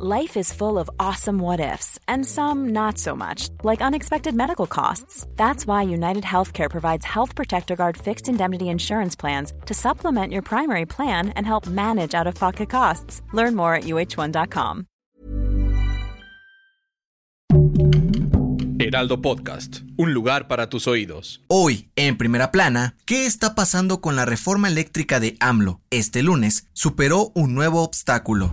Life is full of awesome what ifs, and some not so much, like unexpected medical costs. That's why United Healthcare provides Health Protector Guard fixed indemnity insurance plans to supplement your primary plan and help manage out of pocket costs. Learn more at uh1.com. Heraldo Podcast, un lugar para tus oídos. Hoy, en primera plana, ¿qué está pasando con la reforma eléctrica de AMLO? Este lunes superó un nuevo obstáculo.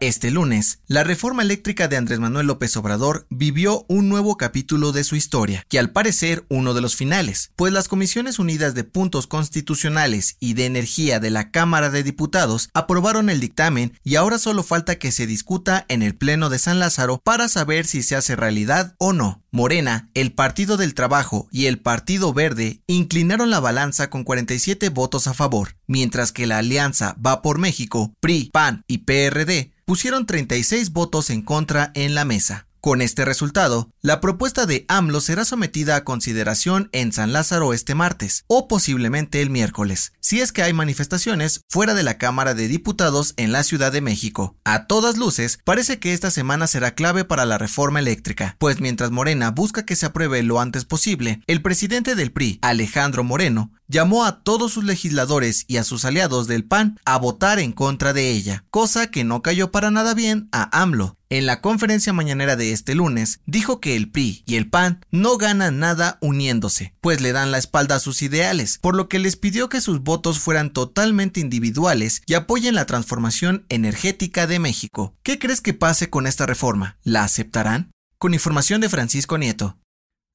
Este lunes, la reforma eléctrica de Andrés Manuel López Obrador vivió un nuevo capítulo de su historia, que al parecer uno de los finales, pues las Comisiones Unidas de Puntos Constitucionales y de Energía de la Cámara de Diputados aprobaron el dictamen y ahora solo falta que se discuta en el Pleno de San Lázaro para saber si se hace realidad o no. Morena, el Partido del Trabajo y el Partido Verde inclinaron la balanza con 47 votos a favor, mientras que la alianza Va por México, PRI, PAN y PRD pusieron 36 votos en contra en la mesa. Con este resultado, la propuesta de AMLO será sometida a consideración en San Lázaro este martes o posiblemente el miércoles, si es que hay manifestaciones fuera de la Cámara de Diputados en la Ciudad de México. A todas luces, parece que esta semana será clave para la reforma eléctrica, pues mientras Morena busca que se apruebe lo antes posible, el presidente del PRI, Alejandro Moreno, llamó a todos sus legisladores y a sus aliados del PAN a votar en contra de ella, cosa que no cayó para nada bien a AMLO. En la conferencia mañanera de este lunes, dijo que el PRI y el PAN no ganan nada uniéndose, pues le dan la espalda a sus ideales, por lo que les pidió que sus votos fueran totalmente individuales y apoyen la transformación energética de México. ¿Qué crees que pase con esta reforma? ¿La aceptarán? Con información de Francisco Nieto.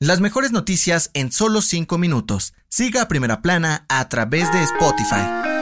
Las mejores noticias en solo 5 minutos. Siga a Primera Plana a través de Spotify.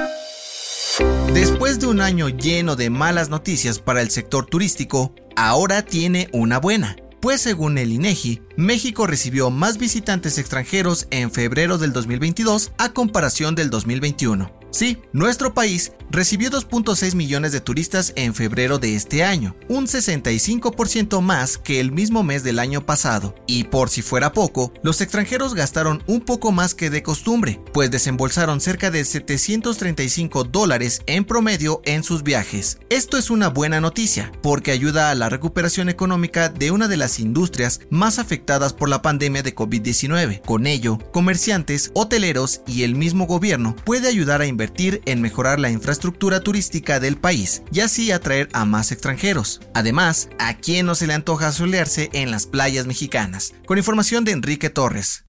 Después de un año lleno de malas noticias para el sector turístico, ahora tiene una buena. Pues según el INEGI, México recibió más visitantes extranjeros en febrero del 2022 a comparación del 2021. Sí, nuestro país recibió 2.6 millones de turistas en febrero de este año, un 65% más que el mismo mes del año pasado. Y por si fuera poco, los extranjeros gastaron un poco más que de costumbre, pues desembolsaron cerca de 735 dólares en promedio en sus viajes. Esto es una buena noticia, porque ayuda a la recuperación económica de una de las industrias más afectadas por la pandemia de COVID-19. Con ello, comerciantes, hoteleros y el mismo gobierno puede ayudar a invertir en mejorar la infraestructura turística del país y así atraer a más extranjeros. Además, ¿a quién no se le antoja solearse en las playas mexicanas? Con información de Enrique Torres.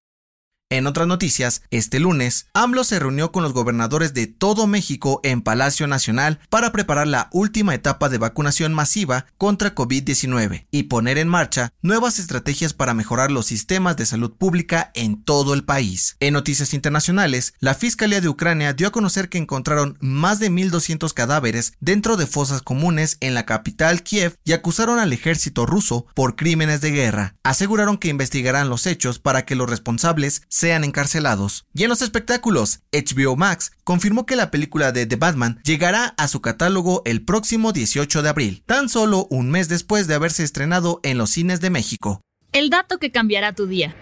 En otras noticias, este lunes, AMLO se reunió con los gobernadores de todo México en Palacio Nacional para preparar la última etapa de vacunación masiva contra COVID-19 y poner en marcha nuevas estrategias para mejorar los sistemas de salud pública en todo el país. En noticias internacionales, la Fiscalía de Ucrania dio a conocer que encontraron más de 1.200 cadáveres dentro de fosas comunes en la capital Kiev y acusaron al ejército ruso por crímenes de guerra. Aseguraron que investigarán los hechos para que los responsables sean encarcelados. Y en los espectáculos, HBO Max confirmó que la película de The Batman llegará a su catálogo el próximo 18 de abril, tan solo un mes después de haberse estrenado en los cines de México. El dato que cambiará tu día.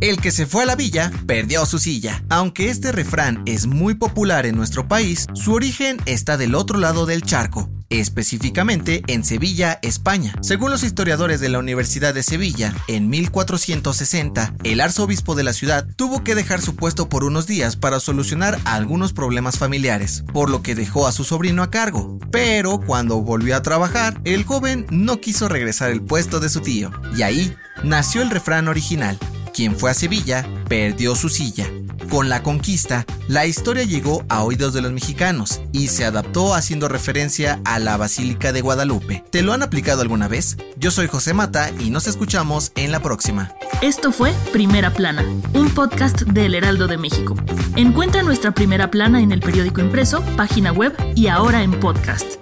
El que se fue a la villa perdió su silla. Aunque este refrán es muy popular en nuestro país, su origen está del otro lado del charco, específicamente en Sevilla, España. Según los historiadores de la Universidad de Sevilla, en 1460, el arzobispo de la ciudad tuvo que dejar su puesto por unos días para solucionar algunos problemas familiares, por lo que dejó a su sobrino a cargo. Pero cuando volvió a trabajar, el joven no quiso regresar el puesto de su tío, y ahí nació el refrán original, quien fue a Sevilla perdió su silla. Con la conquista, la historia llegó a oídos de los mexicanos y se adaptó haciendo referencia a la Basílica de Guadalupe. ¿Te lo han aplicado alguna vez? Yo soy José Mata y nos escuchamos en la próxima. Esto fue Primera Plana, un podcast del Heraldo de México. Encuentra nuestra Primera Plana en el periódico impreso, página web y ahora en podcast.